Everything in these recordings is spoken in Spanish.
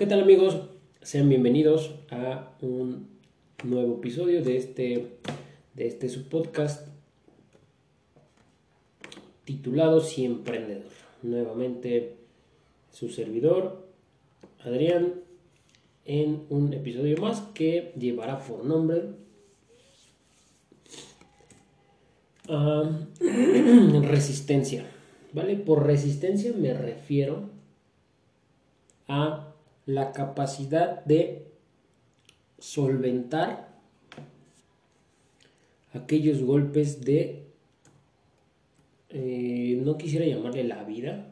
¿Qué tal amigos? Sean bienvenidos a un nuevo episodio de este, de este subpodcast titulado Si Emprendedor. Nuevamente su servidor, Adrián, en un episodio más que llevará por nombre ah, resistencia. ¿Vale? Por resistencia me refiero a la capacidad de solventar aquellos golpes de, eh, no quisiera llamarle la vida,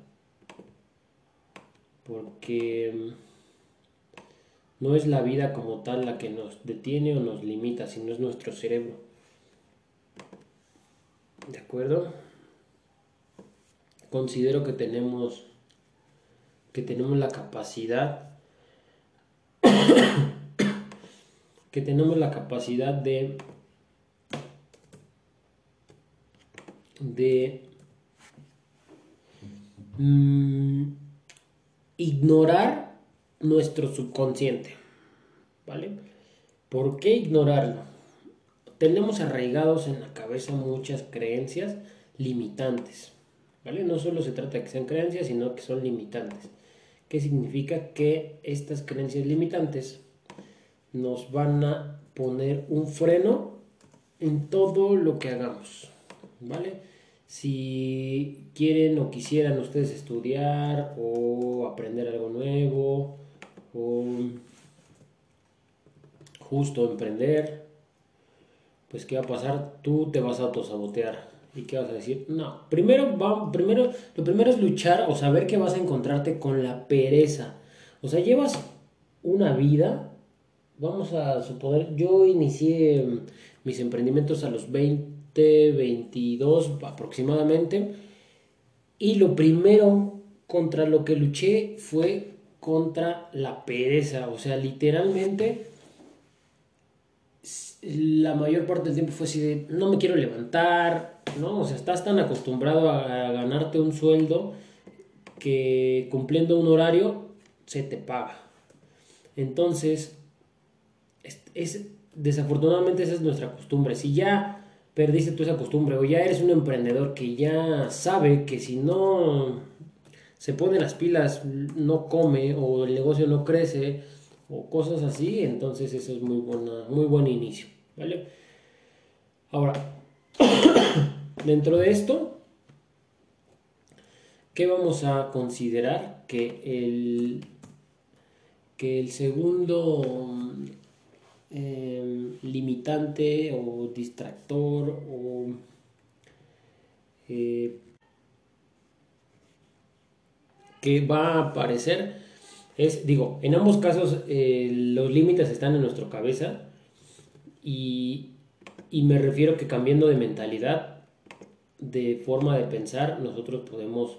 porque no es la vida como tal la que nos detiene o nos limita, sino es nuestro cerebro. ¿De acuerdo? Considero que tenemos que tenemos la capacidad que tenemos la capacidad de de mm, ignorar nuestro subconsciente. ¿Vale? ¿Por qué ignorarlo? Tenemos arraigados en la cabeza muchas creencias limitantes. ¿Vale? No solo se trata de que sean creencias, sino que son limitantes. ¿Qué significa? Que estas creencias limitantes nos van a poner un freno en todo lo que hagamos. ¿Vale? Si quieren o quisieran ustedes estudiar o aprender algo nuevo o justo emprender, pues ¿qué va a pasar? Tú te vas a autosabotear. ¿Y qué vas a decir? No, primero, va, primero, lo primero es luchar o saber que vas a encontrarte con la pereza. O sea, llevas una vida, vamos a suponer, yo inicié mis emprendimientos a los 20 22 aproximadamente. Y lo primero contra lo que luché fue contra la pereza. O sea, literalmente la mayor parte del tiempo fue así de no me quiero levantar, ¿no? O sea, estás tan acostumbrado a, ganarte un sueldo que cumpliendo un horario se te paga. Entonces, es, desafortunadamente esa es nuestra costumbre. Si ya perdiste tú esa costumbre o ya eres un emprendedor que ya sabe que si no se pone las pilas no come o el negocio no crece o cosas así, entonces eso es muy buena, muy buen inicio, ¿vale? Ahora, dentro de esto, ¿qué vamos a considerar? Que el, que el segundo Em, limitante o distractor o eh, que va a aparecer es, digo, en ambos casos eh, los límites están en nuestra cabeza y, y me refiero que cambiando de mentalidad, de forma de pensar, nosotros podemos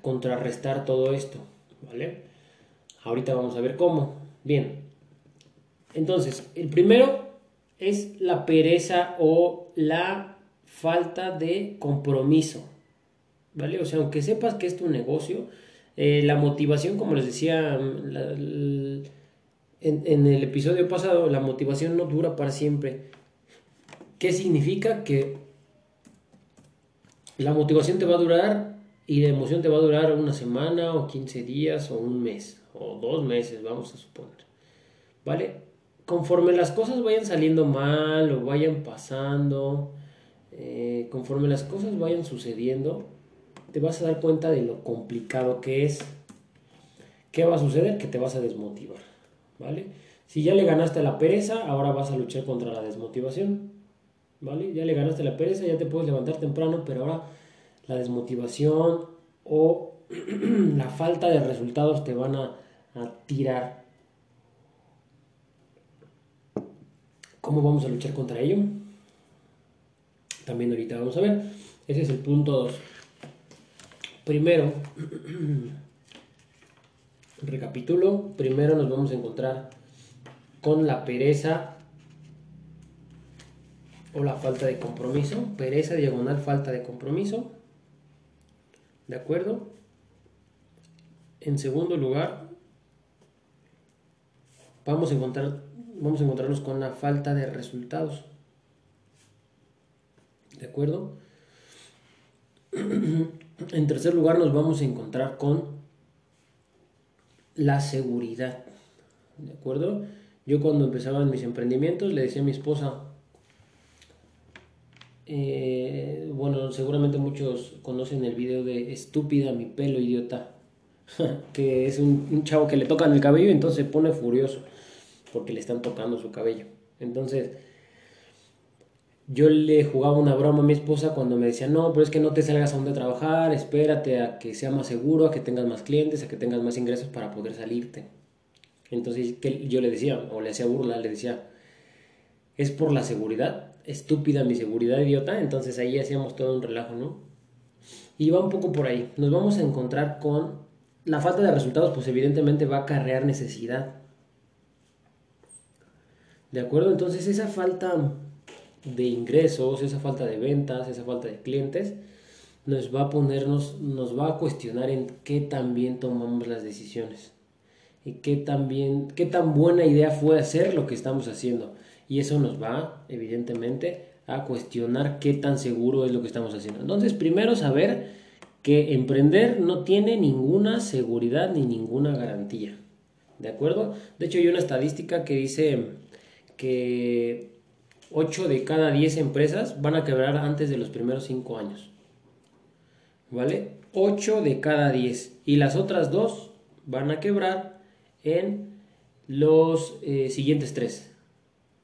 contrarrestar todo esto, ¿vale? Ahorita vamos a ver cómo. Bien, entonces, el primero es la pereza o la falta de compromiso. ¿Vale? O sea, aunque sepas que es tu negocio, eh, la motivación, como les decía en, en, el episodio pasado, la motivación no dura para siempre. ¿Qué significa? Que la motivación te va a durar y la emoción te va a durar una semana o 15 días o un mes o dos meses, vamos a suponer. ¿Vale? conforme las cosas vayan saliendo mal o vayan pasando, eh, conforme las cosas vayan sucediendo, te vas a dar cuenta de lo complicado que es. ¿Qué va a suceder? Que te vas a desmotivar, ¿vale? Si ya le ganaste la pereza, ahora vas a luchar contra la desmotivación, ¿vale? Ya le ganaste la pereza, ya te puedes levantar temprano, pero ahora la desmotivación o la falta de resultados te van a, a tirar ¿Cómo vamos a luchar contra ello? También ahorita vamos a ver. Ese es el punto 2. Primero, recapitulo, primero nos vamos a encontrar con la pereza o la falta de compromiso. Pereza diagonal falta de compromiso. ¿De acuerdo? En segundo lugar, vamos a encontrar, vamos a encontrarnos con la falta de resultados. ¿De acuerdo? En tercer lugar nos vamos a encontrar con la seguridad. ¿De acuerdo? Yo cuando empezaba mis emprendimientos le decía a mi esposa, eh, bueno, seguramente muchos conocen el video de Estúpida mi pelo idiota, que es un, un, chavo que le tocan el cabello y entonces se pone furioso porque le están tocando su cabello. Entonces, yo le jugaba una broma a mi esposa cuando me decía, no, pero es que no te salgas a donde trabajar, espérate a que sea más seguro, a que tengas más clientes, a que tengas más ingresos para poder salirte. Entonces yo le decía, o le hacía burla, le decía, es por la seguridad, estúpida mi seguridad idiota, entonces ahí hacíamos todo un relajo, ¿no? Y va un poco por ahí, nos vamos a encontrar con la falta de resultados, pues evidentemente va a acarrear necesidad. ¿De acuerdo? Entonces esa falta de ingresos, esa falta de ventas, esa falta de clientes, nos va a ponernos, nos va a cuestionar en qué tan bien tomamos las decisiones y qué tan qué tan buena idea fue hacer lo que estamos haciendo. Y eso nos va, evidentemente, a cuestionar qué tan seguro es lo que estamos haciendo. Entonces, primero saber que emprender no tiene ninguna seguridad ni ninguna garantía. ¿De acuerdo? De hecho, hay una estadística que dice que 8 de cada 10 empresas van a quebrar antes de los primeros 5 años. ¿Vale? 8 de cada 10. Y las otras 2 van a quebrar en los eh, siguientes 3.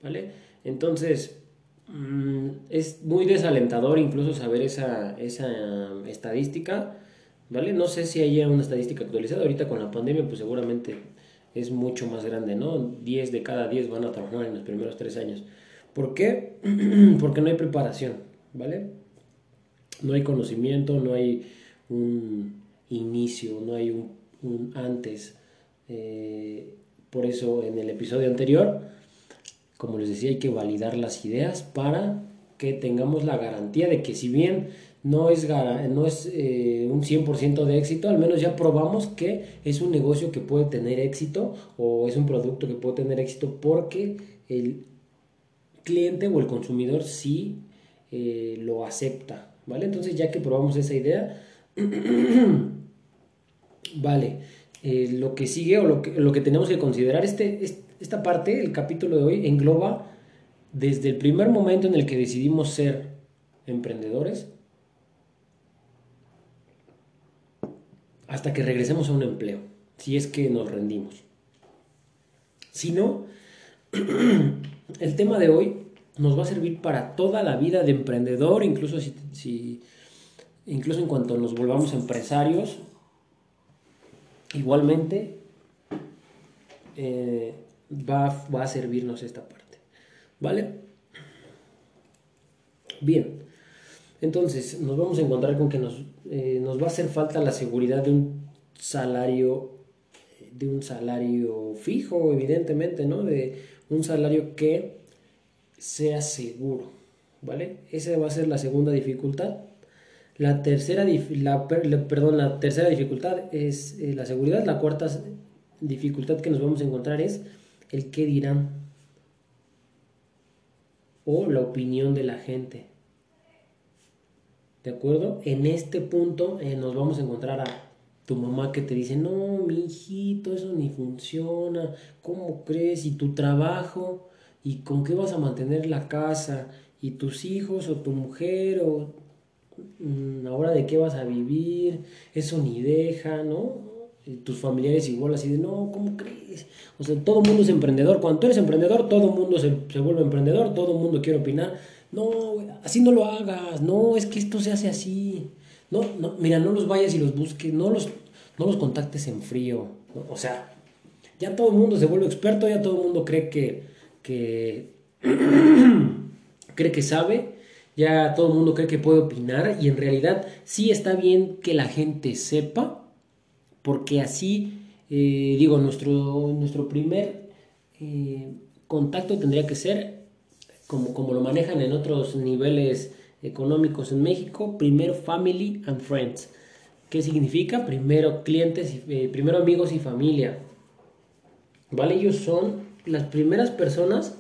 ¿Vale? Entonces, mm, es muy desalentador incluso saber esa, esa estadística. ¿Vale? No sé si haya una estadística actualizada. Ahorita con la pandemia, pues seguramente es mucho más grande, ¿no? 10 de cada 10 van a trabajar en los primeros 3 años. ¿Por qué? Porque no hay preparación, ¿vale? No hay conocimiento, no hay un inicio, no hay un, antes. Eh, por eso en el episodio anterior, como les decía, hay que validar las ideas para que tengamos la garantía de que si bien no es, no es eh, un 100% de éxito, al menos ya probamos que es un negocio que puede tener éxito o es un producto que puede tener éxito porque el cliente o el consumidor sí eh, lo acepta, ¿vale? Entonces ya que probamos esa idea, vale, eh, lo que sigue o lo que, lo que tenemos que considerar, este, esta parte, el capítulo de hoy, engloba desde el primer momento en el que decidimos ser emprendedores hasta que regresemos a un empleo, si es que nos rendimos. Si no, el tema de hoy nos va a servir para toda la vida de emprendedor, incluso si, incluso en cuanto nos volvamos empresarios, igualmente eh, va, a servirnos esta parte. ¿Vale? Bien, entonces nos vamos a encontrar con que nos, eh, nos va a hacer falta la seguridad de un salario de un salario fijo, evidentemente, ¿no? De un salario que sea seguro, ¿vale? Esa va a ser la segunda dificultad. La tercera, la, perdón, la tercera dificultad es eh, la seguridad. La cuarta dificultad que nos vamos a encontrar es el qué dirán o la opinión de la gente. ¿De acuerdo? En este punto eh, nos vamos a encontrar a tu mamá que te dice, no, mi hijito, eso ni funciona, ¿cómo crees? Y tu trabajo, ¿y con qué vas a mantener la casa? ¿Y tus hijos o tu mujer? ¿O mm, ahora de qué vas a vivir? Eso ni deja, ¿no? tus familiares igual así de, no, ¿cómo crees? O sea, todo el mundo es emprendedor. Cuando tú eres emprendedor, todo el mundo se, se vuelve emprendedor, todo el mundo quiere opinar. No, así no lo hagas, no, es que esto se hace así. No, no, mira, no los vayas y los busques, no los, no los contactes en frío. O sea, ya todo el mundo se vuelve experto, ya todo el mundo cree que, que cree que sabe, ya todo el mundo cree que puede opinar y en realidad sí está bien que la gente sepa, porque así, eh, digo, nuestro, nuestro primer eh, contacto tendría que ser, como, como lo manejan en otros niveles económicos en México, primero family and friends. ¿Qué significa? Primero clientes, eh, primero amigos y familia. ¿Vale? Ellos son las primeras personas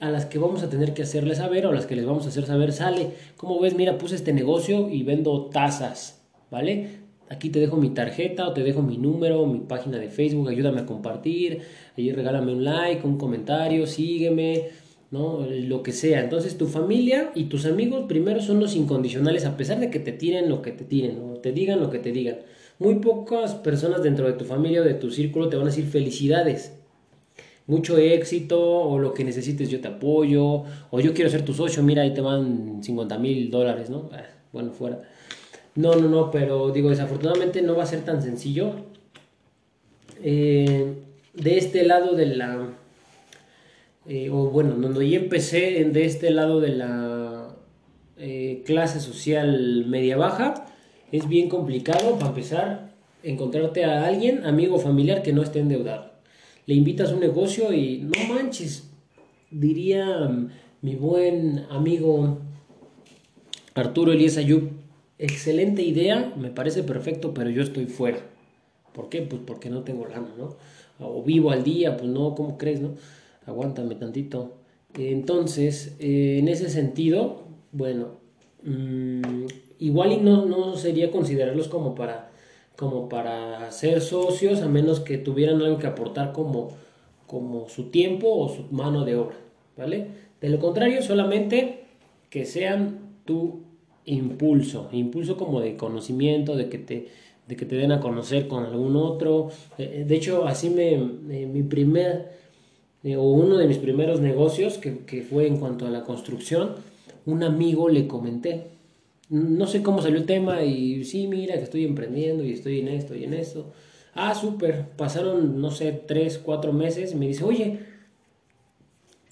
a las que vamos a tener que hacerles saber o a las que les vamos a hacer saber, sale, como ves, mira, puse este negocio y vendo tazas, ¿vale? Aquí te dejo mi tarjeta o te dejo mi número, mi página de Facebook, ayúdame a compartir, ahí regálame un like, un comentario, sígueme, ¿no? Lo que sea. Entonces tu familia y tus amigos primero son los incondicionales, a pesar de que te tiren lo que te tiren, o te digan lo que te digan. Muy pocas personas dentro de tu familia o de tu círculo te van a decir felicidades mucho éxito o lo que necesites yo te apoyo o yo quiero ser tu socio, mira ahí te van 50 mil dólares, ¿no? Ah, bueno, fuera. No, no, no, pero digo, desafortunadamente no va a ser tan sencillo. Eh, de este lado de la... Eh, o bueno, cuando yo empecé de este lado de la eh, clase social media baja, es bien complicado para empezar encontrarte a alguien, amigo o familiar que no esté endeudado le invitas a un negocio y no manches, diría mm, mi buen amigo Arturo Elías Ayub, excelente idea, me parece perfecto, pero yo estoy fuera. ¿Por qué? Pues porque no tengo lana, ¿no? O vivo al día, pues no, ¿cómo crees, no? Aguántame tantito. Entonces, eh, en ese sentido, bueno, mm, igual y no, no sería considerarlos como para como para ser socios a menos que tuvieran algo que aportar como, como su tiempo o su mano de obra, ¿vale? De lo contrario, solamente que sean tu impulso, impulso como de conocimiento, de que te, de que te den a conocer con algún otro. Eh, de hecho, así me, mi primer, eh, o uno de mis primeros negocios, que, que fue en cuanto a la construcción, un amigo le comenté, no sé cómo salió el tema y sí, mira que estoy emprendiendo y estoy en esto y en esto. Ah, súper. Pasaron, no sé, tres, cuatro meses y me dice, oye,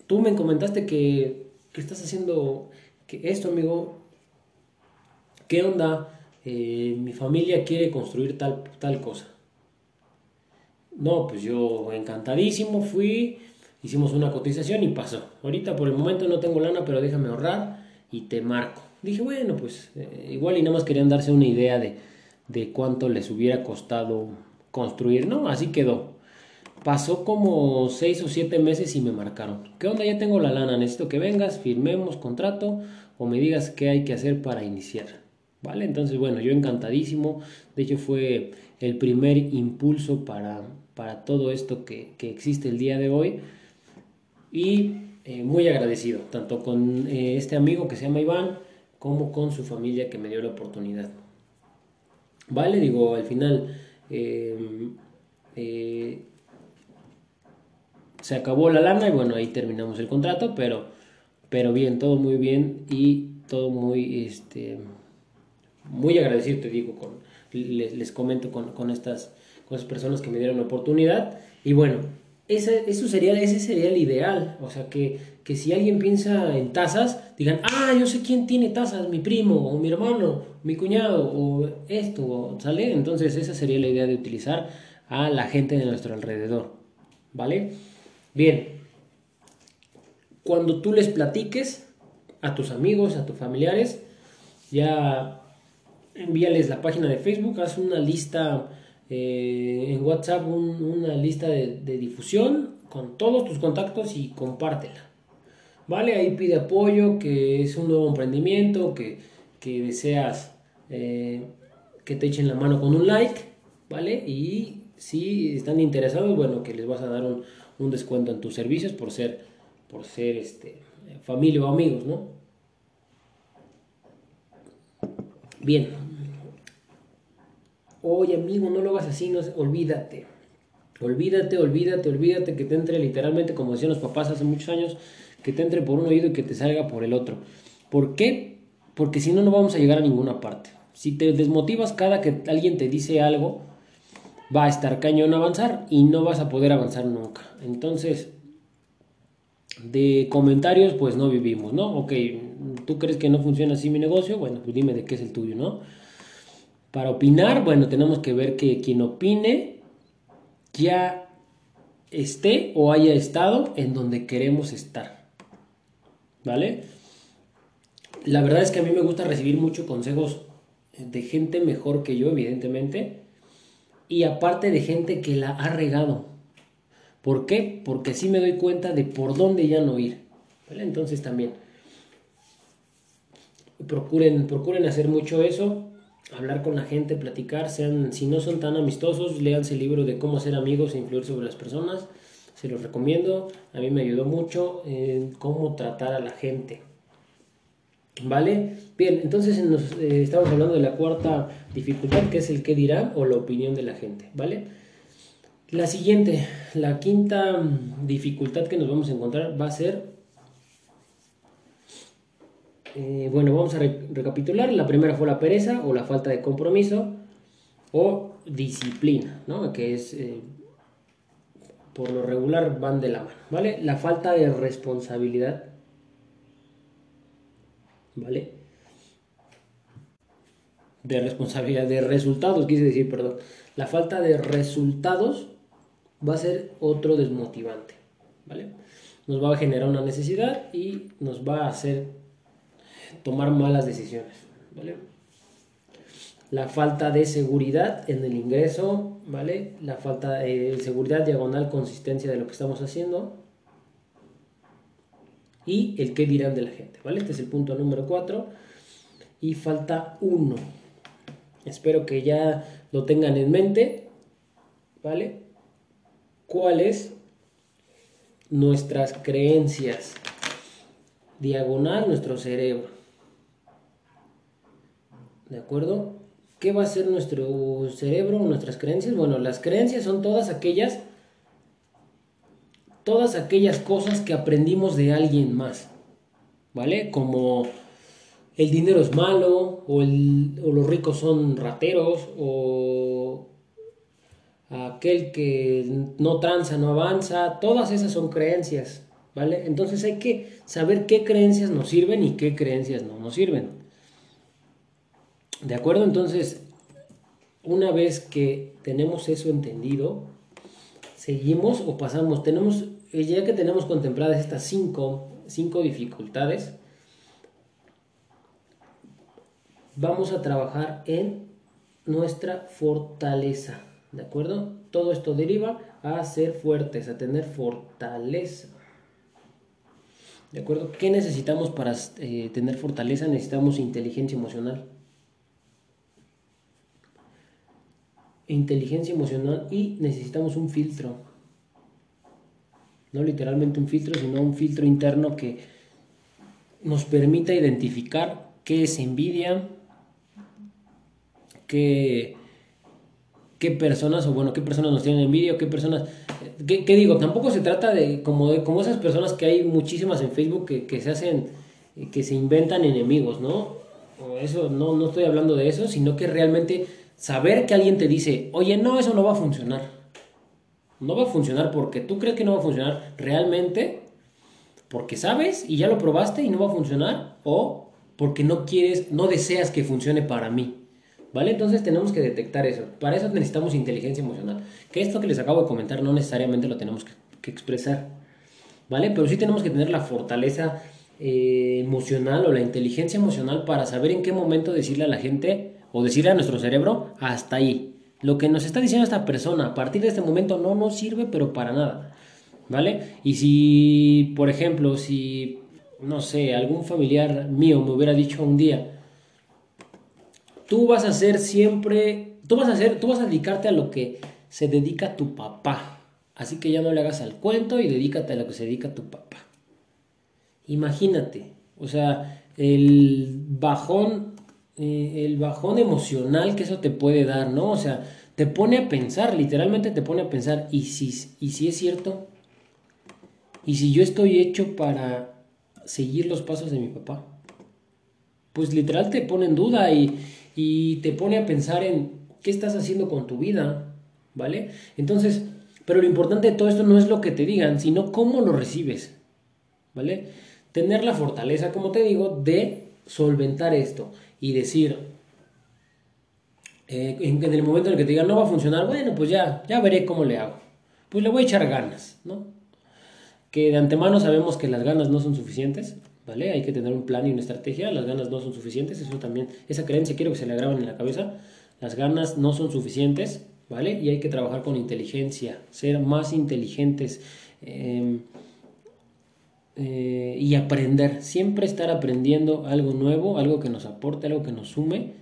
tú me comentaste que, que estás haciendo que esto, amigo. ¿Qué onda? Eh, mi familia quiere construir tal, tal cosa. No, pues yo encantadísimo fui, hicimos una cotización y pasó. Ahorita por el momento no tengo lana, pero déjame ahorrar y te marco dije, bueno, pues eh, igual y nada más querían darse una idea de, de cuánto les hubiera costado construir, ¿no? Así quedó. Pasó como seis o siete meses y me marcaron. ¿Qué onda? Ya tengo la lana, necesito que vengas, firmemos contrato o me digas qué hay que hacer para iniciar. ¿Vale? Entonces, bueno, yo encantadísimo. De hecho, fue el primer impulso para, para todo esto que, que existe el día de hoy. Y eh, muy agradecido, tanto con eh, este amigo que se llama Iván, como con su familia que me dio la oportunidad. Vale, digo, al final em, eh, se acabó la lana y bueno, ahí terminamos el contrato, pero, pero bien, todo muy bien y todo muy, este, muy agradecido, te digo, con, les, comento con, con, estas, con estas personas que me dieron la oportunidad. Y bueno, ese, eso sería, ese sería el ideal. O sea, que, que si alguien piensa en tazas, digan, ah, yo sé quién tiene tazas, mi primo, o mi hermano, mi cuñado, o esto, ¿sale? Entonces esa sería la idea de utilizar a la gente de nuestro alrededor, ¿vale? Bien, cuando tú les platiques a tus amigos, a tus familiares, ya envíales la página de Facebook, haz una lista eh, en WhatsApp una lista de, difusión con todos tus contactos y compártela. ¿Vale? Ahí pide apoyo, que es un nuevo emprendimiento, que, deseas eh, que te echen la mano con un like, ¿vale? Y si están interesados, bueno, que les vas a dar un, un descuento en tus servicios por ser, por ser este, familia o amigos, ¿no? Bien, oye amigo, no lo hagas así, no, olvídate. Olvídate, olvídate, olvídate que te entre literalmente, como decían los papás hace muchos años, que te entre por un oído y que te salga por el otro. ¿Por qué? Porque si no, no vamos a llegar a ninguna parte. Si te desmotivas cada que alguien te dice algo, va a estar cañón avanzar y no vas a poder avanzar nunca. Entonces, de comentarios, pues no vivimos, ¿no? Ok, tú crees que no funciona así mi negocio, bueno, pues dime de qué es el tuyo, ¿no? Para opinar, bueno, tenemos que ver que quien opine ya esté o haya estado en donde queremos estar. ¿Vale? La verdad es que a mí me gusta recibir muchos consejos de gente mejor que yo, evidentemente, y aparte de gente que la ha regado. ¿Por qué? Porque así me doy cuenta de por dónde ya no ir. Entonces también procuren, procuren hacer mucho eso, hablar con la gente, platicar, sean, si no son tan amistosos, léanse el libro de cómo ser amigos e influir sobre las personas, se los recomiendo, a mí me ayudó mucho en cómo tratar a la gente. ¿Vale? Bien, entonces eh, estamos hablando de la cuarta dificultad, que es el qué dirá o la opinión de la gente, ¿vale? La siguiente, la quinta dificultad que nos vamos a encontrar va a ser eh, bueno, vamos a recapitular. La primera fue la pereza o la falta de compromiso o disciplina, ¿no? Que es, eh, por lo regular, van de la mano, ¿vale? La falta de responsabilidad, ¿vale? De responsabilidad, de resultados, quise decir, perdón. La falta de resultados va a ser otro desmotivante, ¿vale? Nos va a generar una necesidad y nos va a hacer tomar malas decisiones. ¿vale? La falta de seguridad en el ingreso, ¿vale? La falta de seguridad, diagonal, consistencia de lo que estamos haciendo. Y el qué dirán de la gente, ¿vale? Este es el punto número 4. Y falta uno. Espero que ya lo tengan en mente, ¿vale? ¿Cuáles nuestras creencias? Diagonal, nuestro cerebro. ¿De acuerdo? ¿Qué va a ser nuestro cerebro, nuestras creencias? Bueno, las creencias son todas aquellas todas aquellas cosas que aprendimos de alguien más. ¿Vale? Como el dinero es malo, o, o los ricos son rateros, o aquel que no tranza, no avanza, todas esas son creencias, ¿vale? Entonces hay que saber qué creencias nos sirven y qué creencias no nos sirven. ¿De acuerdo? Entonces, una vez que tenemos eso entendido, seguimos o pasamos, tenemos, eh, ya que tenemos contempladas estas cinco, cinco dificultades, vamos a trabajar en nuestra fortaleza. ¿De acuerdo? Todo esto deriva a ser fuertes, a tener fortaleza. ¿De acuerdo? ¿Qué necesitamos para eh, tener fortaleza? Necesitamos inteligencia emocional. Inteligencia emocional y necesitamos un filtro. No literalmente un filtro, sino un filtro interno que nos permita identificar qué es envidia, qué, qué personas, o bueno, qué personas nos tienen envidia, qué personas... ¿Qué, digo? Tampoco se trata de como, de como esas personas que hay muchísimas en Facebook que, que se hacen, que se inventan enemigos, ¿no? O eso, no, no estoy hablando de eso, sino que realmente saber que alguien te dice, oye, no, eso no va a funcionar. No va a funcionar porque tú crees que no va a funcionar realmente, porque sabes y ya lo probaste y no va a funcionar, o porque no quieres, no deseas que funcione para mí. ¿Vale? Entonces tenemos que detectar eso. Para eso necesitamos inteligencia emocional. Que esto que les acabo de comentar no necesariamente lo tenemos que, expresar. ¿Vale? Pero sí tenemos que tener la fortaleza eh, emocional o la inteligencia emocional para saber en qué momento decirle a la gente, o decirle a nuestro cerebro, hasta ahí. Lo que nos está diciendo esta persona a partir de este momento no nos sirve, pero para nada. ¿Vale? Y si, por ejemplo, si, no sé, algún familiar mío me hubiera dicho un día, tú vas a ser siempre, tú vas a hacer, tú vas a dedicarte a lo que se dedica tu papá. Así que ya no le hagas al cuento y dedícate a lo que se dedica tu papá. Imagínate, o sea, el bajón eh, el bajón emocional que eso te puede dar, ¿no? O sea, te pone a pensar, literalmente te pone a pensar, ¿y si, y si es cierto? ¿Y si yo estoy hecho para seguir los pasos de mi papá? Pues literal te pone en duda y, y te pone a pensar en qué estás haciendo con tu vida, ¿vale? Entonces, pero lo importante de todo esto no es lo que te digan, sino cómo lo recibes, ¿vale? Tener la fortaleza, como te digo, de solventar esto y decir, eh, en, el momento en el que te digan no va a funcionar, bueno, pues ya, ya veré cómo le hago. Pues le voy a echar ganas, ¿no? Que de antemano sabemos que las ganas no son suficientes, ¿vale? Hay que tener un plan y una estrategia, las ganas no son suficientes, eso también, esa creencia quiero que se le graben en la cabeza, las ganas no son suficientes, ¿vale? Y hay que trabajar con inteligencia, ser más inteligentes em, eh, y aprender, siempre estar aprendiendo algo nuevo, algo que nos aporte, algo que nos sume.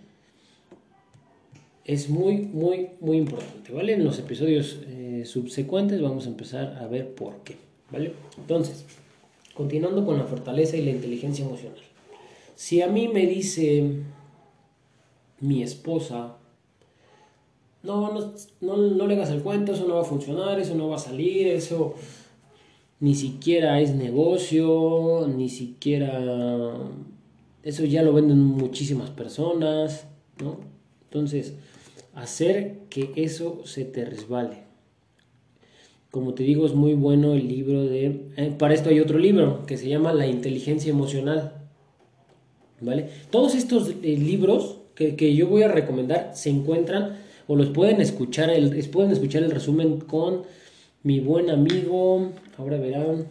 Es muy, muy, muy importante, ¿vale? En los episodios eh, subsecuentes vamos a empezar a ver por qué, ¿vale? Entonces, continuando con la fortaleza y la inteligencia emocional. Si a mí me dice mi esposa, no, no, no, le hagas el cuento, eso no va a funcionar, eso no va a salir, eso ni siquiera es negocio, ni siquiera... Eso ya lo venden muchísimas personas, ¿no? Entonces, hacer que eso se te resbale. Como te digo, es muy bueno el libro de... Eh, para esto hay otro libro que se llama La inteligencia emocional. ¿Vale? Todos estos eh, libros que, que yo voy a recomendar se encuentran o los pueden escuchar, el, pueden escuchar el resumen con mi buen amigo, ahora verán,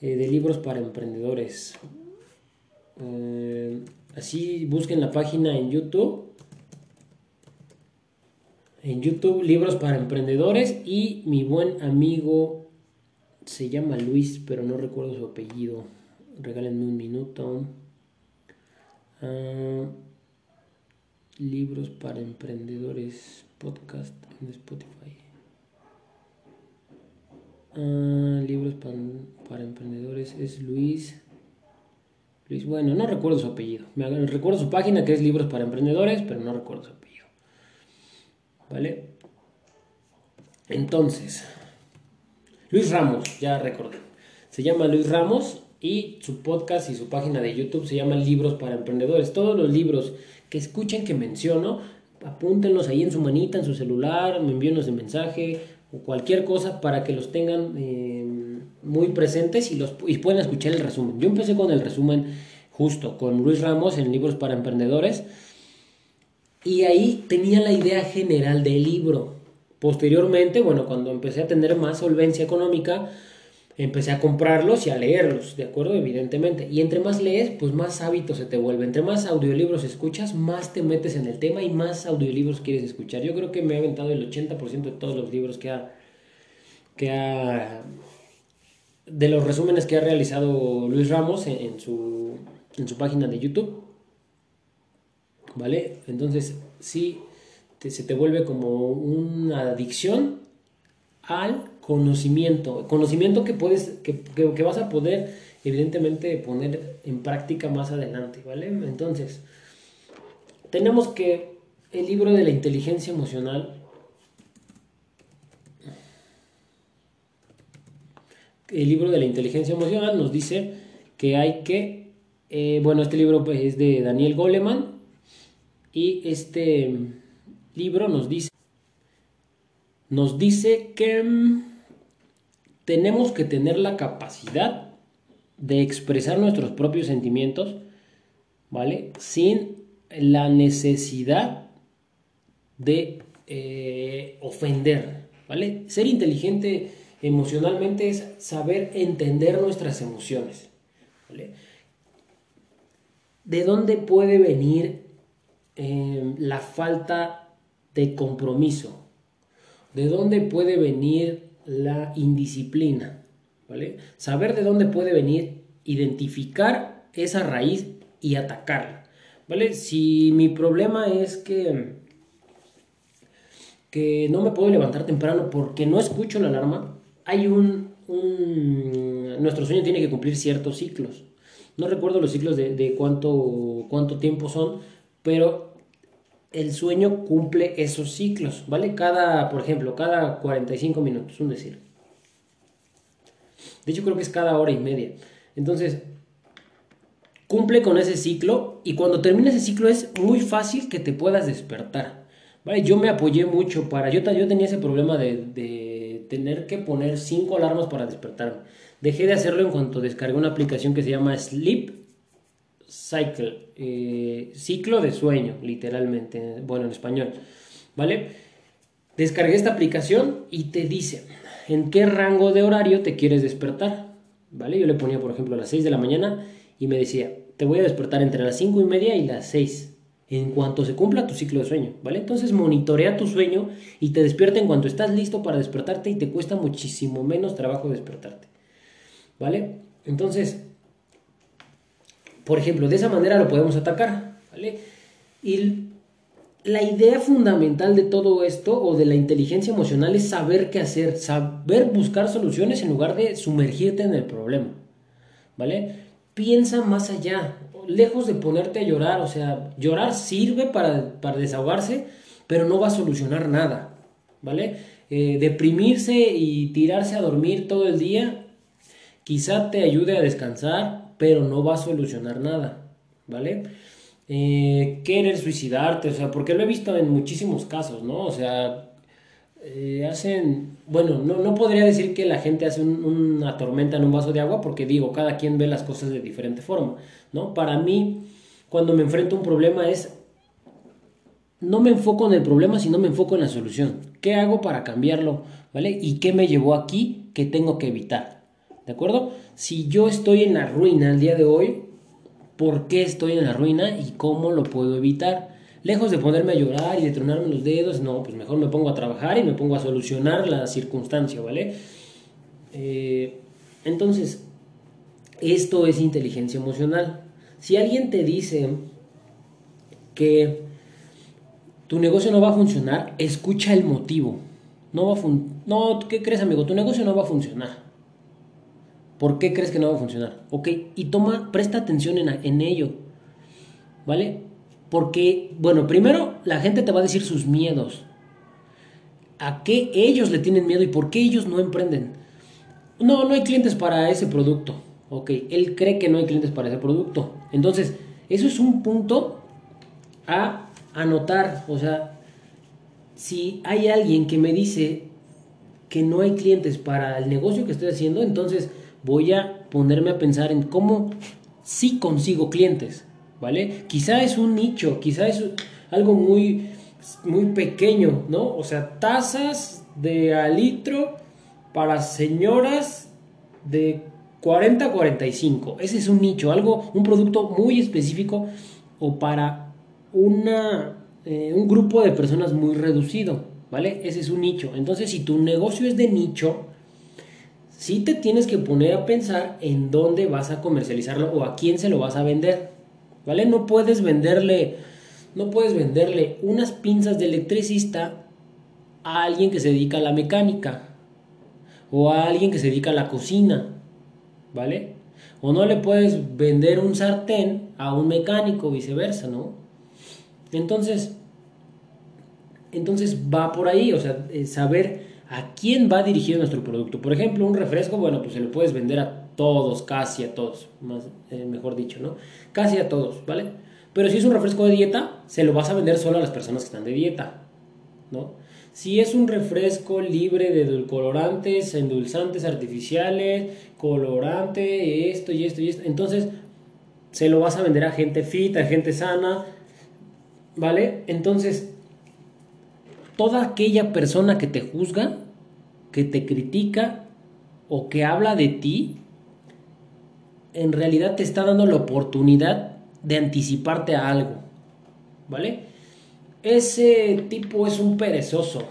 eh, de libros para emprendedores. Eh, así busquen la página en YouTube. En YouTube, libros para emprendedores y mi buen amigo se llama Luis, pero no recuerdo su apellido. Regálenme un minuto. Ah, libros para emprendedores podcast en Spotify. Ah, libros para, emprendedores es Luis. Luis, bueno, no recuerdo su apellido. Me recuerdo su página que es Libros para Emprendedores, pero no recuerdo su apellido. ¿Vale? Entonces, Luis Ramos, ya recordé. Se llama Luis Ramos y su podcast y su página de YouTube se llama Libros para Emprendedores. Todos los libros que escuchen que menciono, apúntenlos ahí en su manita, en su celular, me envíen de mensaje o cualquier cosa para que los tengan eh, muy presentes y, los, y puedan escuchar el resumen. Yo empecé con el resumen justo con Luis Ramos en Libros para Emprendedores y ahí tenía la idea general del libro. Posteriormente, bueno, cuando empecé a tener más solvencia económica, empecé a comprarlos y a leerlos, ¿de acuerdo? Evidentemente. Y entre más lees, pues más hábito se te vuelve. Entre más audiolibros escuchas, más te metes en el tema y más audiolibros quieres escuchar. Yo creo que me he aventado el 80% de todos los libros que ha, que ha... de los resúmenes que ha realizado Luis Ramos en, su, en su página de YouTube. ¿Vale? Entonces, sí, se te vuelve como una adicción al conocimiento, conocimiento que puedes, que, que, vas a poder evidentemente poner en práctica más adelante, ¿vale? Entonces, tenemos que el libro de la inteligencia emocional, el libro de la inteligencia emocional nos dice que hay que, eh, bueno, este libro pues, es de Daniel Goleman y este libro nos dice, nos dice que mm, tenemos que tener la capacidad de expresar nuestros propios sentimientos, ¿vale? Sin la necesidad de eh, ofender, ¿vale? Ser inteligente emocionalmente es saber entender nuestras emociones. ¿De dónde puede venir eh, la falta de compromiso? ¿De dónde puede venir la indisciplina, ¿vale? Saber de dónde puede venir, identificar esa raíz y atacarla, ¿vale? Si mi problema es que que no me puedo levantar temprano porque no escucho la alarma, hay un, nuestro sueño tiene que cumplir ciertos ciclos. No recuerdo los ciclos de, de cuánto, cuánto tiempo son, pero el sueño cumple esos ciclos, ¿vale? Cada, por ejemplo, cada 45 minutos, un decir. De hecho, creo que es cada hora y media. Entonces, cumple con ese ciclo y cuando termina ese ciclo es muy fácil que te puedas despertar. ¿Vale? Yo me apoyé mucho para... Yo, tenía ese problema de, de tener que poner cinco alarmas para despertarme. Dejé de hacerlo en cuanto descargué una aplicación que se llama Sleep cycle, eh, ciclo de sueño, literalmente, bueno, en español, ¿vale? Descargué esta aplicación y te dice en qué rango de horario te quieres despertar, ¿vale? Yo le ponía, por ejemplo, a las 6 de la mañana y me decía, te voy a despertar entre las 5 y media y las 6. en cuanto se cumpla tu ciclo de sueño, ¿vale? Entonces monitorea tu sueño y te despierta en cuanto estás listo para despertarte y te cuesta muchísimo menos trabajo despertarte, ¿vale? Entonces, por ejemplo, de esa manera lo podemos atacar, ¿vale? Y la idea fundamental de todo esto o de la inteligencia emocional es saber qué hacer, saber buscar soluciones en lugar de sumergirte en el problema, ¿vale? Piensa más allá, lejos de ponerte a llorar, o sea, llorar sirve para, desahogarse, pero no va a solucionar nada, ¿vale? Eh, deprimirse y tirarse a dormir todo el día, quizá te ayude a descansar, pero no va a solucionar nada, ¿vale? Eh, querer suicidarte, o sea, porque lo he visto en muchísimos casos, ¿no? O sea, eh, hacen, bueno, no, no, podría decir que la gente hace una tormenta en un vaso de agua, porque digo, cada quien ve las cosas de diferente forma, ¿no? Para mí, cuando me enfrento a un problema es, no me enfoco en el problema, sino me enfoco en la solución. ¿Qué hago para cambiarlo? ¿Vale? ¿Y qué me llevó aquí que tengo que evitar? ¿De acuerdo? Si yo estoy en la ruina el día de hoy, ¿por qué estoy en la ruina y cómo lo puedo evitar? lejos de ponerme a llorar y de tronarme los dedos, no, pues mejor me pongo a trabajar y me pongo a solucionar la circunstancia, ¿vale? Eh, entonces, esto es inteligencia emocional. Si alguien te dice que tu negocio no va a funcionar, escucha el motivo. No va a no, ¿qué crees, amigo? Tu negocio no va a funcionar. ¿Por qué crees que no va a funcionar? Ok, y toma, presta atención en, en ello. ¿Vale? Porque, bueno, primero la gente te va a decir sus miedos. ¿A qué ellos le tienen miedo y por qué ellos no emprenden? No, no hay clientes para ese producto. Ok, él cree que no hay clientes para ese producto. Entonces, eso es un punto a anotar. O sea, si hay alguien que me dice que no hay clientes para el negocio que estoy haciendo, entonces voy a ponerme a pensar en cómo sí consigo clientes. ¿vale? Quizá es un nicho, quizá es algo muy, muy pequeño, ¿no? O sea, tazas de a litro para señoras de 40 a 45. Ese es un nicho, algo, un producto muy específico o para una, eh, un grupo de personas muy reducido, ¿vale? Ese es un nicho. Entonces, si tu negocio es de nicho, sí te tienes que poner a pensar en dónde vas a comercializarlo o a quién se lo vas a vender. ¿vale? No puedes venderle, no puedes venderle unas pinzas de electricista a alguien que se dedica a la mecánica o a alguien que se dedica a la cocina, ¿vale? O no le puedes vender un sartén a un mecánico, viceversa, ¿no? Entonces, entonces va por ahí, o sea, eh, saber a quién va dirigido nuestro producto. Por ejemplo, un refresco, bueno, pues se lo puedes vender a todos, casi a todos, más, eh, mejor dicho, ¿no? Casi a todos, ¿vale? Pero si es un refresco de dieta, se lo vas a vender solo a las personas que están de dieta, ¿no? Si es un refresco libre de edulcorantes, endulzantes artificiales, colorante, esto y esto y esto, entonces se lo vas a vender a gente fit, a gente sana, ¿vale? Entonces, toda aquella persona que te juzga, que te critica o que habla de ti, en realidad te está dando la oportunidad de anticiparte a algo, ¿vale? Ese tipo es un perezoso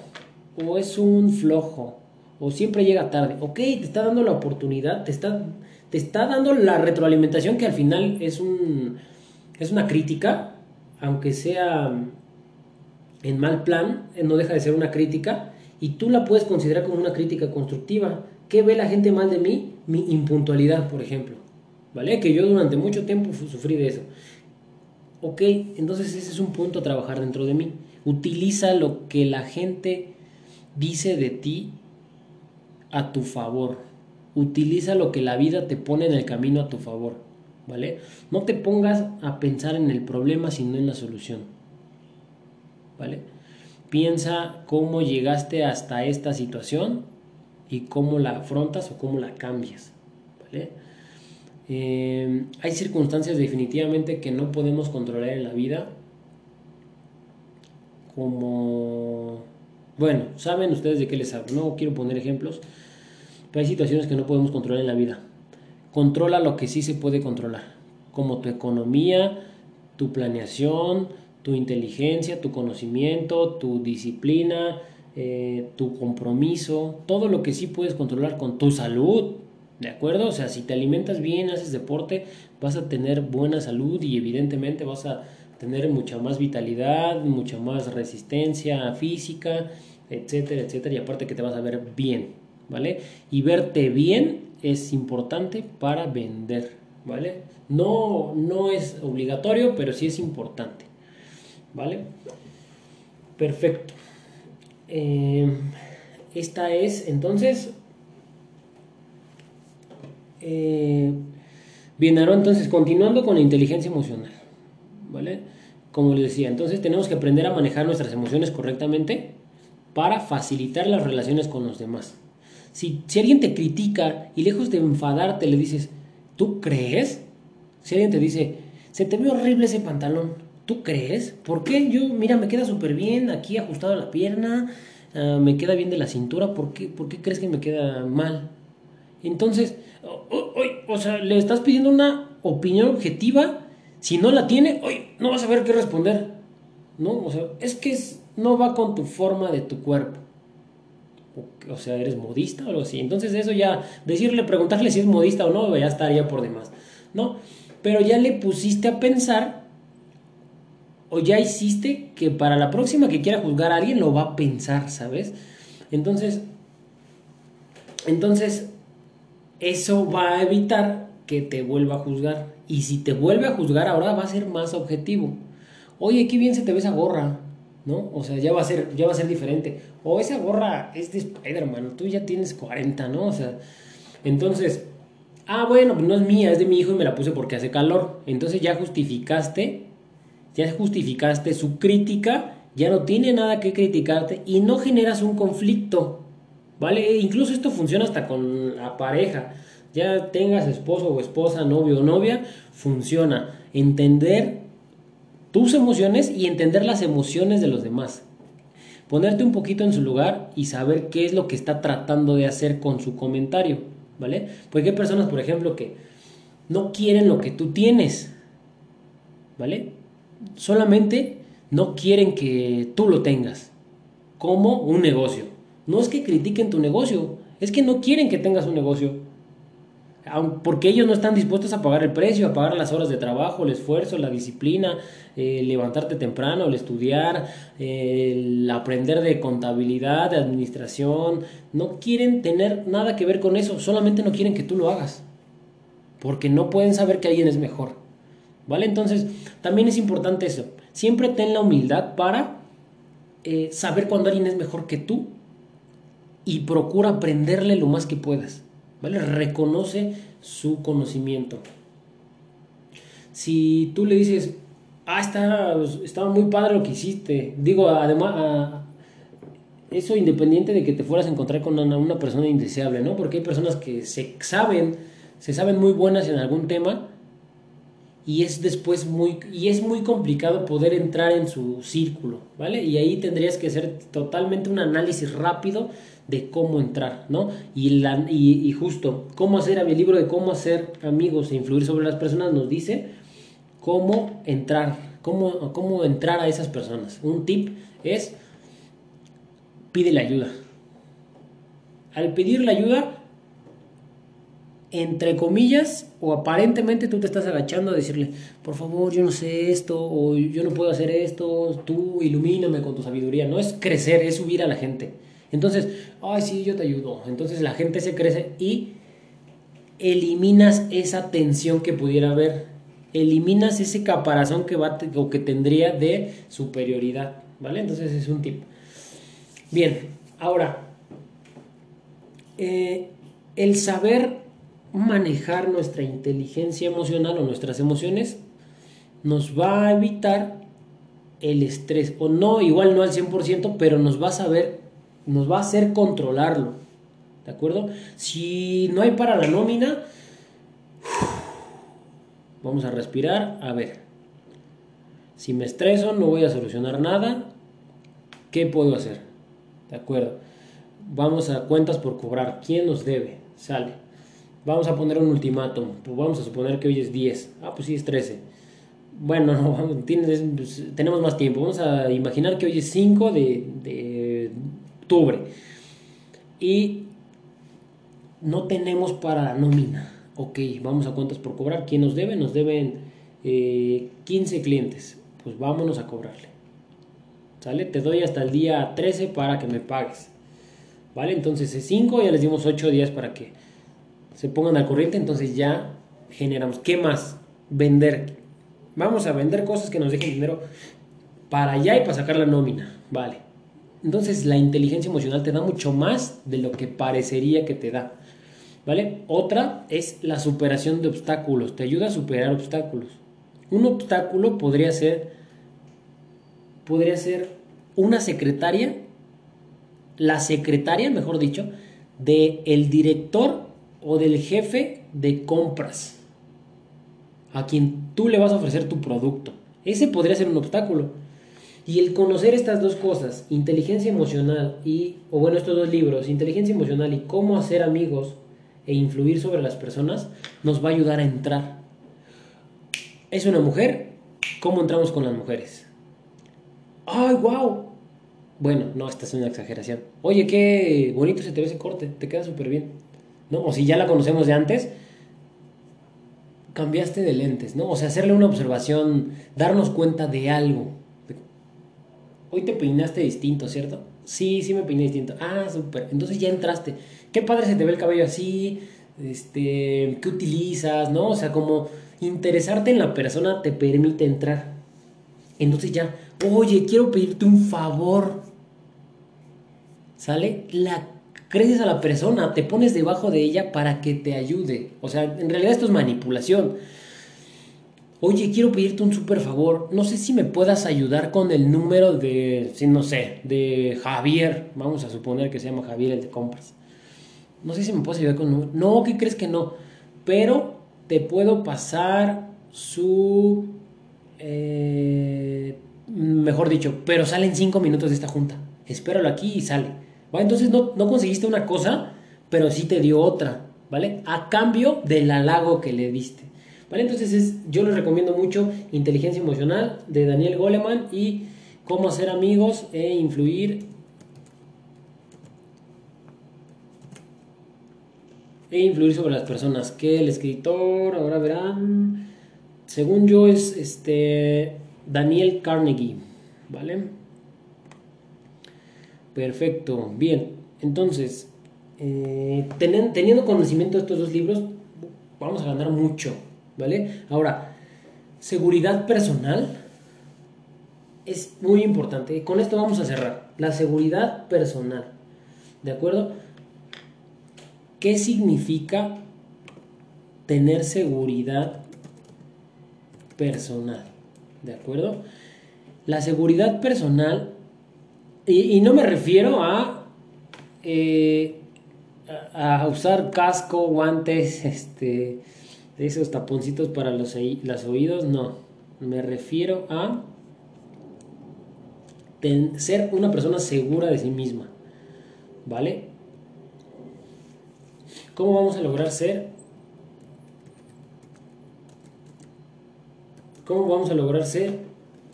o es un flojo o siempre llega tarde. Ok, te está dando la oportunidad, te está, te está dando la retroalimentación que al final es, un, es una crítica, aunque sea en mal plan, no deja de ser una crítica y tú la puedes considerar como una crítica constructiva. ¿Qué ve la gente mal de mí? Mi impuntualidad, por ejemplo. ¿vale? Que yo durante mucho tiempo sufrí de eso. Ok, entonces ese es un punto a trabajar dentro de mí. Utiliza lo que la gente dice de ti a tu favor. Utiliza lo que la vida te pone en el camino a tu favor, ¿vale? No te pongas a pensar en el problema sino en la solución, ¿vale? Piensa cómo llegaste hasta esta situación y cómo la afrontas o cómo la cambias, ¿vale? Eh, hay circunstancias definitivamente que no podemos controlar en la vida. Como, bueno, saben ustedes de qué les hablo. No quiero poner ejemplos, pero hay situaciones que no podemos controlar en la vida. Controla lo que sí se puede controlar, como tu economía, tu planeación, tu inteligencia, tu conocimiento, tu disciplina, eh, tu compromiso, todo lo que sí puedes controlar con tu salud, ¿de acuerdo? O sea, si te alimentas bien, haces deporte, vas a tener buena salud y evidentemente vas a tener mucha más vitalidad, mucha más resistencia física, etcétera, etcétera, y aparte que te vas a ver bien, ¿vale? Y verte bien es importante para vender, ¿vale? No, no es obligatorio, pero sí es importante. ¿Vale? Perfecto. Eh, esta es entonces... Eh, bien, ahora entonces continuando con la inteligencia emocional. ¿Vale? Como les decía, entonces tenemos que aprender a manejar nuestras emociones correctamente para facilitar las relaciones con los demás. Si, si alguien te critica y lejos de enfadarte le dices, ¿tú crees? Si alguien te dice, se te ve horrible ese pantalón, ¿tú crees? ¿Por qué? Yo, mira, me queda súper bien aquí ajustado la pierna, ah, me queda bien de la cintura, ¿por qué, ¿por qué crees que me queda mal? Entonces, o, sea, le estás pidiendo una opinión objetiva, si no la tiene, hoy no vas a ver qué responder, ¿no? O sea, es que no va con tu forma de tu cuerpo. O, sea, eres modista o algo así. Entonces eso ya, decirle, preguntarle si es modista o no, ya estaría por demás, ¿no? pero ya le pusiste a pensar o ya hiciste que para la próxima que quiera juzgar a alguien lo va a pensar, ¿sabes? Entonces, entonces eso va a evitar que te vuelva a juzgar. Y si te vuelve a juzgar ahora va a ser más objetivo. Oye, qué bien se te ve esa gorra, ¿no? O sea, ya va a ser, ya va a ser diferente. O esa gorra es de Spider-Man, tú ya tienes 40, ¿no? O sea, entonces ah, bueno, no es mía, es de mi hijo y me la puse porque hace calor. Entonces ya justificaste, ya justificaste su crítica, ya no tiene nada que criticarte y no generas un conflicto, ¿vale? E incluso esto funciona hasta con la pareja. Ya tengas esposo o esposa, novio o novia, funciona. Entender tus emociones y entender las emociones de los demás. Ponerte un poquito en su lugar y saber qué es lo que está tratando de hacer con su comentario. ¿vale? Porque hay personas, por ejemplo, que no quieren lo que tú tienes, ¿vale? Solamente no quieren que tú lo tengas, como un negocio. No es que critiquen tu negocio, es que no quieren que tengas un negocio. Porque ellos no están dispuestos a pagar el precio, a pagar las horas de trabajo, el esfuerzo, la disciplina, eh, levantarte temprano, el estudiar, el aprender de contabilidad, de administración. No quieren tener nada que ver con eso, solamente no quieren que tú lo hagas. Porque no pueden saber que alguien es mejor. ¿Vale? Entonces, también es importante eso. Siempre ten la humildad para eh, saber cuando alguien es mejor que tú y procura aprenderle lo más que puedas. ¿Vale? Reconoce su conocimiento. Si tú le dices, ah, está, estaba muy padre lo que hiciste. Digo, además, eso independiente de que te fueras a encontrar con una, persona indeseable, ¿no? Porque hay personas que se saben, se saben muy buenas en algún tema y es después muy, y es muy complicado poder entrar en su círculo, ¿vale? Y ahí tendrías que hacer totalmente un análisis rápido de cómo entrar, ¿no? Y, la, y, justo, cómo hacer, a mi libro de cómo hacer amigos e influir sobre las personas nos dice cómo entrar, cómo, cómo entrar a esas personas. Un tip es pídele ayuda. Al pedir la ayuda, entre comillas, o aparentemente tú te estás agachando a decirle, por favor, yo no sé esto, o yo no puedo hacer esto, tú ilumíname con tu sabiduría. No es crecer, es subir a la gente. Entonces, ay, sí, yo te ayudo. Entonces la gente se crece y eliminas esa tensión que pudiera haber eliminas ese caparazón que va o que tendría de superioridad, ¿vale? Entonces es un tip. Bien, ahora, eh, el saber manejar nuestra inteligencia emocional o nuestras emociones nos va a evitar el estrés, o no, igual no al 100%, pero nos va a saber, nos va a hacer controlarlo, ¿de acuerdo? Si no hay para la nómina, Vamos a respirar. A ver. Si me estreso, no voy a solucionar nada. ¿Qué puedo hacer? De acuerdo. Vamos a cuentas por cobrar. ¿Quién nos debe? Sale. Vamos a poner un ultimátum. Pues vamos a suponer que hoy es 10. Ah, pues sí, es 13. bueno, no, tienes, pues, tenemos más tiempo. Vamos a imaginar que hoy es 5 de, de octubre y no tenemos para la nómina. Ok, vamos a cuentas por cobrar. ¿Quién nos debe? Nos deben 15 eh, clientes. Pues vámonos a cobrarle. ¿Sale? Te doy hasta el día 13 para que me pagues. ¿Vale? Entonces es 5, ya les dimos 8 días para que se pongan al corriente. Entonces ya generamos. ¿Qué más? Vender. Vamos a vender cosas que nos dejen dinero para allá y para sacar la nómina. Vale. Entonces la inteligencia emocional te da mucho más de lo que parecería que te da. ¿Vale? Otra es la superación de obstáculos. Te ayuda a superar obstáculos. Un obstáculo podría ser podría ser una secretaria, la secretaria, mejor dicho, de el director o del jefe de compras a quien tú le vas a ofrecer tu producto. Ese podría ser un obstáculo. Y el conocer estas dos cosas, inteligencia emocional y, o bueno, estos dos libros, inteligencia emocional y cómo hacer amigos e influir sobre las personas, nos va a ayudar a entrar. Es una mujer, ¿cómo entramos con las mujeres? ¡Ay, wow! Bueno, no, esta es una exageración. Oye, qué bonito se te ve ese corte, te queda súper bien. ¿No? O si ya la conocemos de antes, cambiaste de lentes, ¿no? O sea, hacerle una observación, darnos cuenta de algo. Hoy te peinaste distinto, ¿cierto? Sí, sí me peiné distinto. Ah, súper. Entonces ya entraste. Qué padre se te ve el cabello así. Este, ¿qué utilizas, no? O sea, como interesarte en la persona te permite entrar. Entonces ya, oye, quiero pedirte un favor. ¿Sale? La creces a la persona, te pones debajo de ella para que te ayude. O sea, en realidad esto es manipulación. Oye, quiero pedirte un súper favor. No sé si me puedas ayudar con el número de, si no sé, de Javier. Vamos a suponer que se llama Javier el de compras. No sé si me puedes ayudar con el número. No, ¿qué crees que no? Pero te puedo pasar su... Eh, mejor dicho, pero sale en cinco minutos de esta junta. Espéralo aquí y sale. Entonces no, conseguiste una cosa, pero sí te dio otra, ¿vale? A cambio del halago que le diste. ¿Vale? Entonces es, yo les recomiendo mucho Inteligencia Emocional de Daniel Goleman y Cómo hacer amigos e influir e influir sobre las personas. Que el escritor, ahora verán, según yo es este Daniel Carnegie, ¿vale? Perfecto, bien. Entonces, eh, teniendo conocimiento de estos dos libros, vamos a ganar mucho, ¿vale? Ahora, seguridad personal es muy importante. Con esto vamos a cerrar. La seguridad personal, ¿de acuerdo? ¿Qué significa tener seguridad personal? ¿De acuerdo? La seguridad personal y, no me refiero a, eh, a, usar casco, guantes, este, esos taponcitos para los, los oídos, no. Me refiero a ser una persona segura de sí misma. ¿Vale? ¿Cómo vamos a lograr ser? ¿Cómo vamos a lograr ser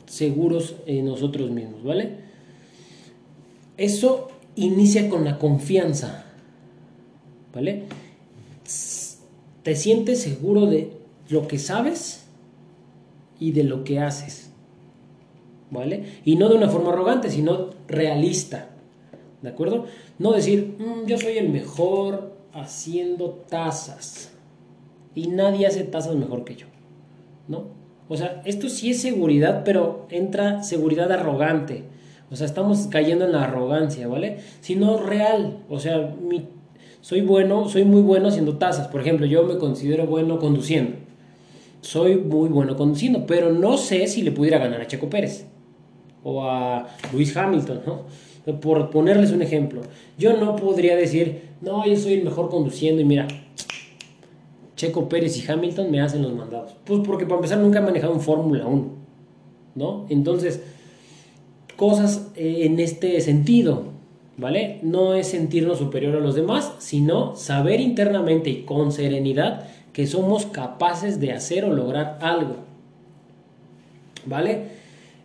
seguros en nosotros mismos? ¿Vale? Eso inicia con la confianza, ¿vale? Te sientes seguro de lo que sabes y de lo que haces, ¿vale? Y no de una forma arrogante, sino realista, ¿de acuerdo? No decir, mm, yo soy el mejor haciendo tazas y nadie hace tazas mejor que yo, ¿no? O sea, esto sí es seguridad, pero entra seguridad arrogante o sea, estamos cayendo en la arrogancia, ¿vale? Sino real. O sea, soy bueno, soy muy bueno haciendo tazas. Por ejemplo, yo me considero bueno conduciendo. Soy muy bueno conduciendo, pero no sé si le pudiera ganar a Checo Pérez o a Luis Hamilton, ¿no? Por ponerles un ejemplo. Yo no podría decir, no, yo soy el mejor conduciendo y mira, Checo Pérez y Hamilton me hacen los mandados. Pues porque para empezar nunca he manejado un Fórmula 1, ¿no? Entonces, cosas eh, en este sentido, ¿vale? No es sentirnos superior a los demás, sino saber internamente y con serenidad que somos capaces de hacer o lograr algo. ¿Vale?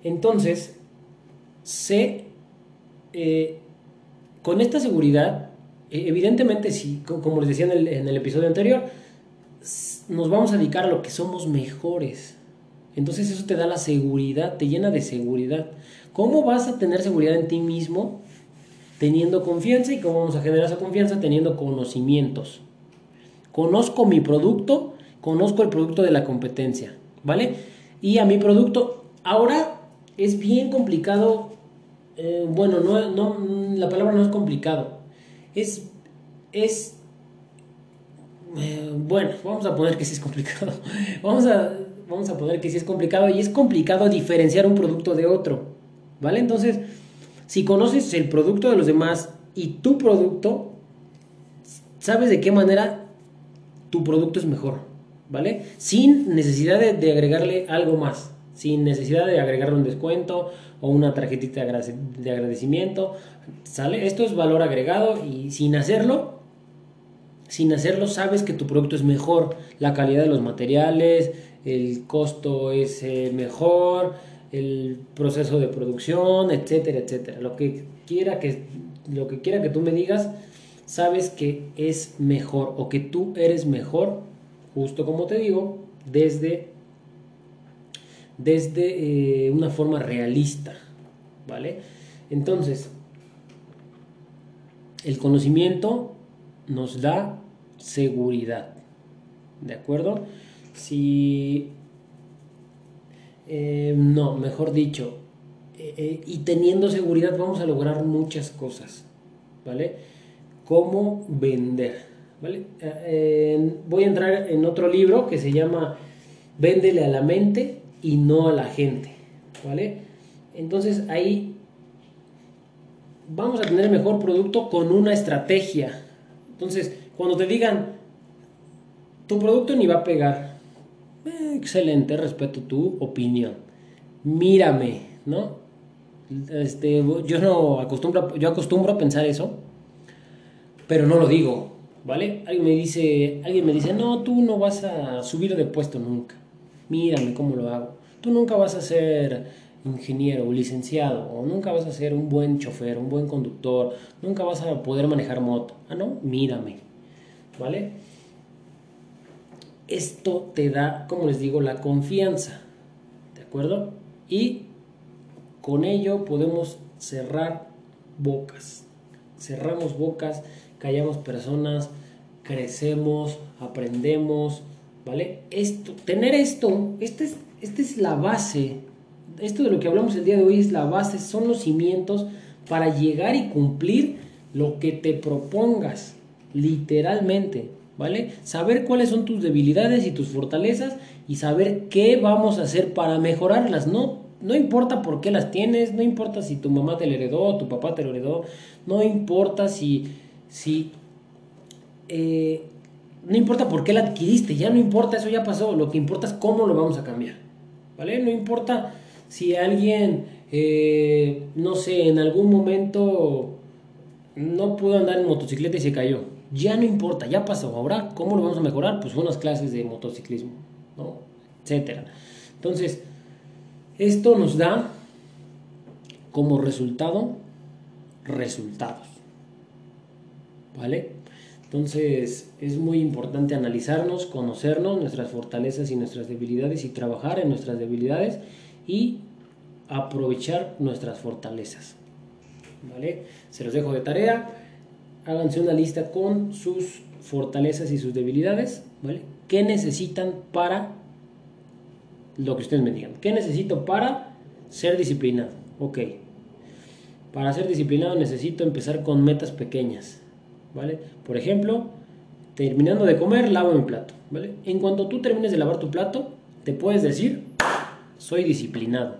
Entonces, sé, eh, con esta seguridad, e, evidentemente, si, como les decía en el, en el episodio anterior, nos vamos a dedicar a lo que somos mejores. Entonces eso te da la seguridad, te llena de seguridad. ¿Cómo vas a tener seguridad en ti mismo teniendo confianza y cómo vamos a generar esa confianza teniendo conocimientos? Conozco mi producto, conozco el producto de la competencia, ¿vale? Y a mi producto, ahora es bien complicado, eh, bueno, no, no, la palabra no es complicado, es, es, eh, bueno, vamos a poner que sí es complicado, vamos a, vamos a poner que sí es complicado y es complicado diferenciar un producto de otro, ¿vale? Entonces, si conoces el producto de los demás y tu producto, sabes de qué manera tu producto es mejor, ¿vale? Sin necesidad de, agregarle algo más, sin necesidad de agregarle un descuento o una tarjetita de agradecimiento, ¿sale? Esto es valor agregado y sin hacerlo, sin hacerlo sabes que tu producto es mejor, la calidad de los materiales, el costo es eh, mejor, el proceso de producción, etcétera, etcétera. Lo que quiera que, lo que, quiera que tú me digas, sabes que es mejor o que tú eres mejor, justo como te digo, desde, desde eh, una forma realista, ¿vale? Entonces, el conocimiento nos da seguridad, ¿de acuerdo? Si... Eh, no, mejor dicho, eh, y teniendo seguridad vamos a lograr muchas cosas, ¿vale? cómo vender. ¿vale? Eh, voy a entrar en otro libro que se llama Véndele a la mente y no a la gente. ¿vale? Entonces ahí vamos a tener mejor producto con una estrategia. Entonces, cuando te digan, tu producto ni va a pegar, eh, excelente, respeto tu opinión. Mírame, ¿no? Este, yo no acostumbro, yo acostumbro a pensar eso pero no lo digo, ¿vale? Alguien me dice, alguien me dice, no, tú no vas a subir de puesto nunca. Mírame cómo lo hago. Tú nunca vas a ser ingeniero o licenciado, o nunca vas a ser un buen chofer, un buen conductor, nunca vas a poder manejar moto. Ah, no, mírame, ¿vale? Esto te da, como les digo, la confianza, ¿de acuerdo? Y con ello podemos cerrar bocas. Cerramos bocas callamos personas, crecemos, aprendemos, ¿vale? Esto, tener esto, esta es, esta es la base, esto de lo que hablamos el día de hoy es la base, son los cimientos para llegar y cumplir lo que te propongas, literalmente, ¿vale? Saber cuáles son tus debilidades y tus fortalezas y saber qué vamos a hacer para mejorarlas, no no importa por qué las tienes, no importa si tu mamá te lo heredó, tu papá te lo heredó, no importa si si eh, no importa por qué la adquiriste, ya no importa, eso ya pasó, lo que importa es cómo lo vamos a cambiar, ¿vale? No importa si alguien, eh, no sé, en algún momento no pudo andar en motocicleta y se cayó, ya no importa, ya pasó, ahora, ¿cómo lo vamos a mejorar? Pues unas clases de motociclismo, ¿no? Etcétera. Entonces, esto nos da como resultado resultados. ¿vale? Entonces es muy importante analizarnos, conocernos, nuestras fortalezas y nuestras debilidades y trabajar en nuestras debilidades y aprovechar nuestras fortalezas. ¿Vale? Se los dejo de tarea. Háganse una lista con sus fortalezas y sus debilidades. ¿Vale? ¿Qué necesitan para lo que ustedes me digan? ¿Qué necesito para ser disciplinado? Ok. Para ser disciplinado necesito empezar con metas pequeñas. ¿vale? Por ejemplo, terminando de comer, lavo mi plato, ¿vale? En cuanto tú termines de lavar tu plato, te puedes decir, soy disciplinado.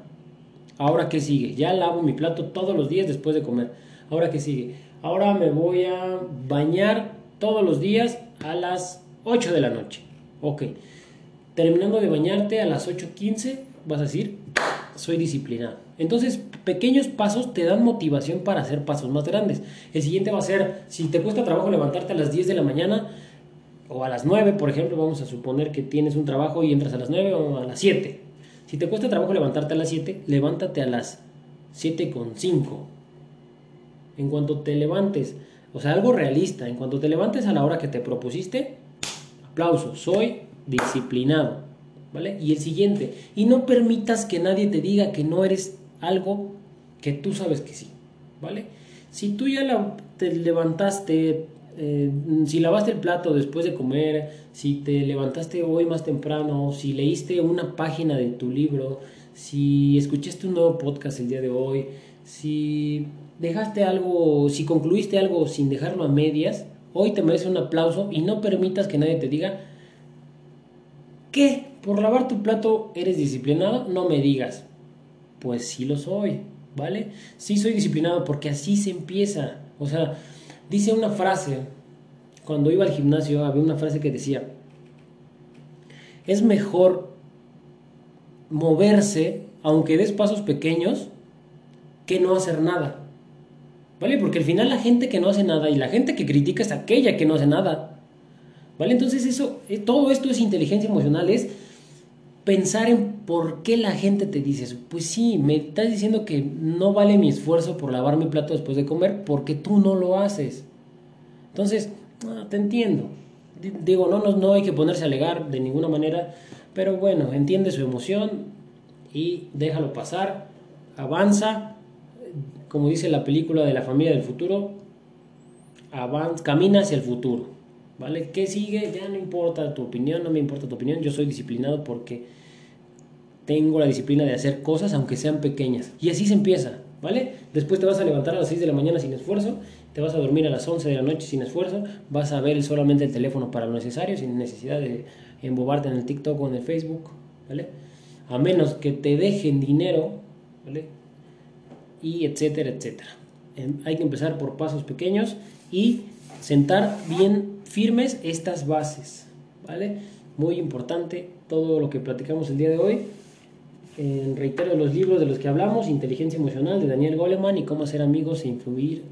Ahora, ¿qué sigue? Ya lavo mi plato todos los días después de comer. Ahora, ¿qué sigue? Ahora me voy a bañar todos los días a las 8 de la noche. Ok. Terminando de bañarte a las 8.15, vas a decir, soy disciplinado. Entonces, pequeños pasos te dan motivación para hacer pasos más grandes. El siguiente va a ser, si te cuesta trabajo levantarte a las 10 de la mañana o a las 9, por ejemplo, vamos a suponer que tienes un trabajo y entras a las 9 o a las 7. Si te cuesta trabajo levantarte a las 7, levántate a las 7.5. En cuanto te levantes, o sea, algo realista, en cuanto te levantes a la hora que te propusiste, aplauso, soy disciplinado, ¿vale? Y el siguiente, y no permitas que nadie te diga que no eres algo que tú sabes que sí, ¿vale? Si tú ya te levantaste, eh, si lavaste el plato después de comer, si te levantaste hoy más temprano, si leíste una página de tu libro, si escuchaste un nuevo podcast el día de hoy, si dejaste algo, si concluiste algo sin dejarlo a medias, hoy te merece un aplauso y no permitas que nadie te diga que por lavar tu plato eres disciplinado, no me digas. Pues sí lo soy, ¿vale? Sí soy disciplinado porque así se empieza. O sea, dice una frase, cuando iba al gimnasio había una frase que decía, es mejor moverse, aunque des pasos pequeños, que no hacer nada. ¿Vale? Porque al final la gente que no hace nada y la gente que critica es aquella que no hace nada. ¿Vale? Entonces eso, eh, todo esto es inteligencia emocional, es pensar en por qué la gente te dice. Pues sí, me estás diciendo que no vale mi esfuerzo por lavar mi plato después de comer porque tú no lo haces. Entonces, te entiendo. Digo, no, no, no hay que ponerse a alegar de ninguna manera, pero bueno, entiende su emoción y déjalo pasar, avanza, como dice la película de la familia del futuro, avanza, camina hacia el futuro. ¿Vale? ¿Qué sigue? Ya no importa tu opinión, no me importa tu opinión, yo soy disciplinado porque tengo la disciplina de hacer cosas aunque sean pequeñas. Y así se empieza, ¿vale? Después te vas a levantar a las 6 de la mañana sin esfuerzo, te vas a dormir a las 11 de la noche sin esfuerzo, vas a ver solamente el teléfono para lo necesario, sin necesidad de embobarte en el TikTok o en el Facebook, ¿vale? A menos que te dejen dinero, ¿vale? Y etcétera, etcétera. Em, hay que empezar por pasos pequeños y sentar bien firmes estas bases, ¿vale? Muy importante todo lo que platicamos el día de hoy. reitero los libros de los que hablamos, Inteligencia Emocional de Daniel Goleman y Cómo hacer amigos e influir,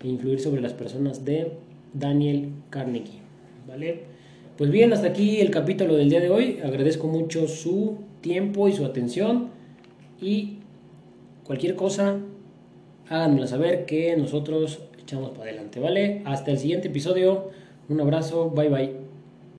e influir sobre las personas de Daniel Carnegie, ¿vale? Pues bien, hasta aquí el capítulo del día de hoy. Agradezco mucho su tiempo y su atención. Y cualquier cosa, háganmela saber que nosotros echamos para adelante, ¿vale? Hasta el siguiente episodio. Un abrazo, bye bye.